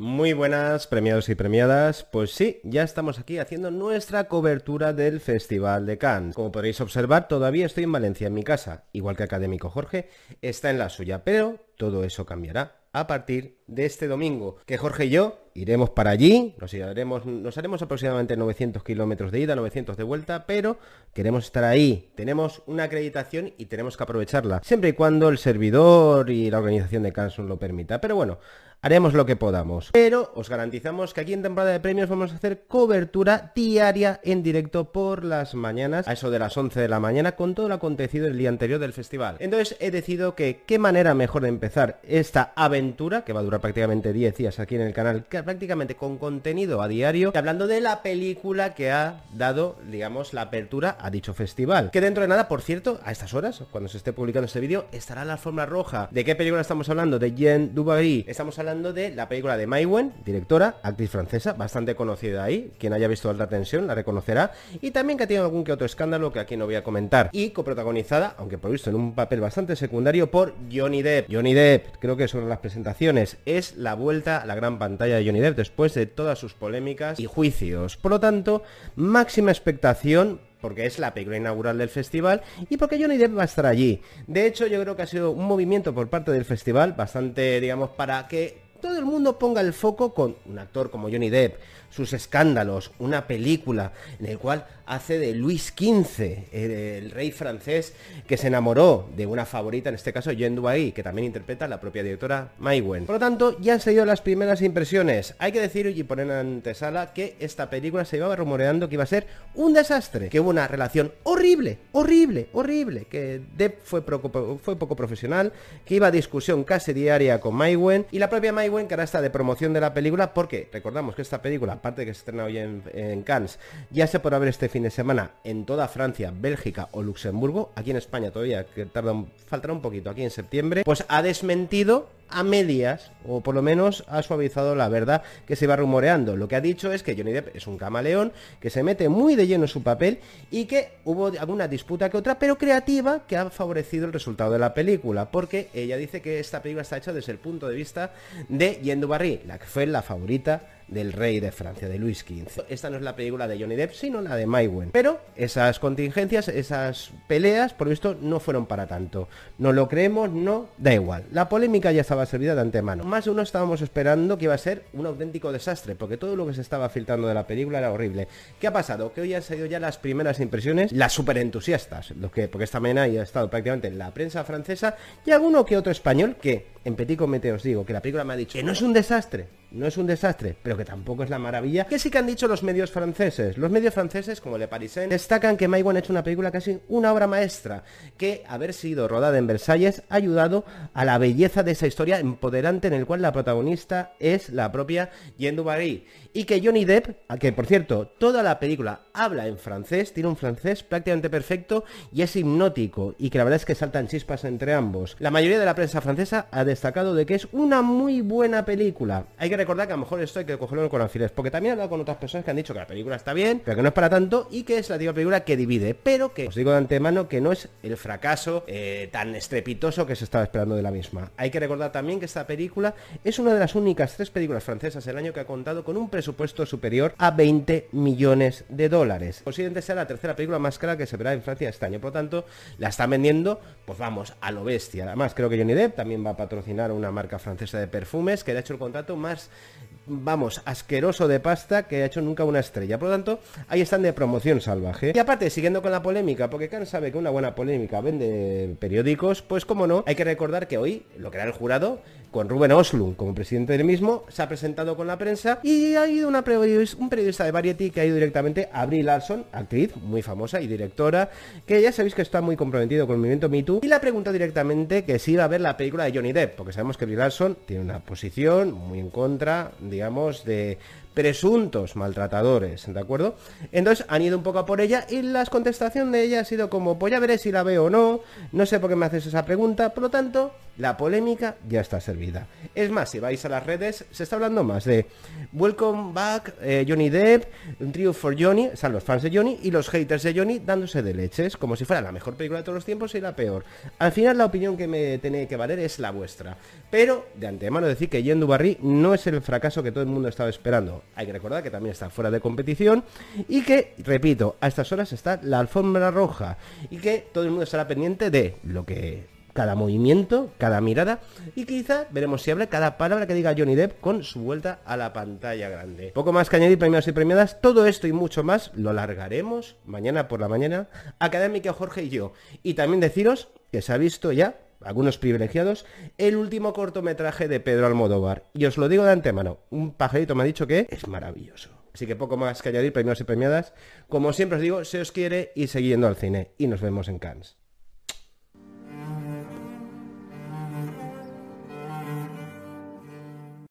Muy buenas, premiados y premiadas. Pues sí, ya estamos aquí haciendo nuestra cobertura del Festival de Cannes. Como podréis observar, todavía estoy en Valencia, en mi casa, igual que Académico Jorge, está en la suya, pero todo eso cambiará a partir de este domingo, que Jorge y yo iremos para allí, nos, iremos, nos haremos aproximadamente 900 kilómetros de ida, 900 de vuelta, pero queremos estar ahí, tenemos una acreditación y tenemos que aprovecharla, siempre y cuando el servidor y la organización de Cannes lo permita. Pero bueno, haremos lo que podamos. Pero os garantizamos que aquí en temporada de premios vamos a hacer cobertura diaria en directo por las mañanas, a eso de las 11 de la mañana, con todo lo acontecido el día anterior del festival. Entonces he decidido que qué manera mejor de empezar esta aventura, que va a durar prácticamente 10 días aquí en el canal, que prácticamente con contenido a diario, hablando de la película que ha dado, digamos, la apertura a dicho festival. Que dentro de nada, por cierto, a estas horas, cuando se esté publicando este vídeo, estará la forma roja. ¿De qué película estamos hablando? De Jean Dubary. Estamos hablando de la película de Wen, directora, actriz francesa, bastante conocida ahí. Quien haya visto Alta Tensión la reconocerá. Y también que tiene algún que otro escándalo que aquí no voy a comentar. Y coprotagonizada, aunque por visto en un papel bastante secundario, por Johnny Depp. Johnny Depp, creo que sobre las presentaciones, es la vuelta a la gran pantalla de Johnny Depp después de todas sus polémicas y juicios. Por lo tanto, máxima expectación porque es la película inaugural del festival y porque Johnny Depp va a estar allí. De hecho, yo creo que ha sido un movimiento por parte del festival bastante, digamos, para que todo el mundo ponga el foco con un actor como Johnny Depp, sus escándalos, una película en el cual hace de Luis XV, el, rey francés que se enamoró de una favorita, en este caso Jean Dubai, que también interpreta la propia directora Wen. Por lo tanto, ya han salido las primeras impresiones. Hay que decir y poner en antesala que esta película se iba rumoreando que iba a ser un desastre, que hubo una relación horrible, horrible, horrible, que Depp fue, poco, fue poco profesional, que iba a discusión casi diaria con Wen y la propia Wen que ahora está de promoción de la película porque recordamos que esta película, aparte de que se estrena hoy en, Cannes, ya se podrá ver este fin de semana en toda Francia, Bélgica o Luxemburgo, aquí en España todavía, que tarda faltará un poquito, aquí en septiembre, pues ha desmentido a medias, o por lo menos ha suavizado la verdad que se va rumoreando. Lo que ha dicho es que Johnny Depp es un camaleón, que se mete muy de lleno en su papel y que hubo alguna disputa que otra, pero creativa, que ha favorecido el resultado de la película, porque ella dice que esta película está hecha desde el punto de vista de Yendo Barry, la que fue la favorita del rey de Francia, de Luis XV. Esta no es la película de Johnny Depp, sino la de Maywen. Pero esas contingencias, esas peleas, por visto, no fueron para tanto. No lo creemos, no, da igual. La polémica ya estaba servida de antemano. Más de uno estábamos esperando que iba a ser un auténtico desastre, porque todo lo que se estaba filtrando de la película era horrible. ¿Qué ha pasado? Que hoy han salido ya las primeras impresiones, las super entusiastas, que, porque esta mañana ya ha estado prácticamente en la prensa francesa y alguno que otro español que en Petit Comité os digo que la película me ha dicho que no es un desastre, no es un desastre, pero que tampoco es la maravilla, que sí que han dicho los medios franceses. Los medios franceses, como Le Parisien, destacan que Maïwan ha hecho una película casi una obra maestra, que haber sido rodada en Versalles ha ayudado a la belleza de esa historia empoderante en el cual la protagonista es la propia Jean Dubarry. Y que Johnny Depp, que por cierto, toda la película habla en francés, tiene un francés prácticamente perfecto y es hipnótico, y que la verdad es que saltan chispas entre ambos. La mayoría de la prensa francesa ha destacado de que es una muy buena película. Hay que recordar que a lo mejor esto hay que cogerlo con alfileres, porque también he hablado con otras personas que han dicho que la película está bien, pero que no es para tanto y que es la típica película que divide, pero que os digo de antemano que no es el fracaso eh, tan estrepitoso que se estaba esperando de la misma. Hay que recordar también que esta película es una de las únicas tres películas francesas el año que ha contado con un presupuesto superior a 20 millones de dólares. Posiblemente sea la tercera película más cara que se verá en Francia este año, por lo tanto la están vendiendo, pues vamos, a lo bestia. Además creo que Johnny Depp también va a patrocinar una marca francesa de perfumes que le ha hecho el contrato más vamos, asqueroso de pasta que ha hecho nunca una estrella. Por lo tanto, ahí están de promoción salvaje. Y aparte, siguiendo con la polémica, porque Khan sabe que una buena polémica vende periódicos, pues como no, hay que recordar que hoy, lo que era el jurado, con Ruben Oslund como presidente del mismo, se ha presentado con la prensa y ha ido una un periodista de Variety que ha ido directamente a Brie Larson, actriz muy famosa y directora, que ya sabéis que está muy comprometido con el movimiento Me Too, y le ha preguntado directamente que si iba a ver la película de Johnny Depp, porque sabemos que Brie tiene una posición muy en contra, digamos, de presuntos maltratadores, ¿de acuerdo? Entonces han ido un poco a por ella y la contestación de ella ha sido como, pues ya veré si la veo o no, no sé por qué me haces esa pregunta, por lo tanto, la polémica ya está servida. Es más, si vais a las redes, se está hablando más de Welcome Back, eh, Johnny Depp, Trio for Johnny, están los fans de Johnny y los haters de Johnny dándose de leches, como si fuera la mejor película de todos los tiempos y la peor. Al final la opinión que me tiene que valer es la vuestra. Pero, de antemano decir que Yendu Barry no es el fracaso que todo el mundo estaba esperando. Hay que recordar que también está fuera de competición y que, repito, a estas horas está la alfombra roja y que todo el mundo estará pendiente de lo que cada movimiento, cada mirada y quizá veremos si habla cada palabra que diga Johnny Depp con su vuelta a la pantalla grande. Poco más que añadir premiados y premiadas, todo esto y mucho más lo largaremos mañana por la mañana Académica Jorge y yo. Y también deciros que se ha visto ya algunos privilegiados, el último cortometraje de Pedro Almodóvar. Y os lo digo de antemano, un pajarito me ha dicho que es maravilloso. Así que poco más que añadir, premiados y premiadas. Como siempre os digo, se os quiere y siguiendo al cine. Y nos vemos en Cannes.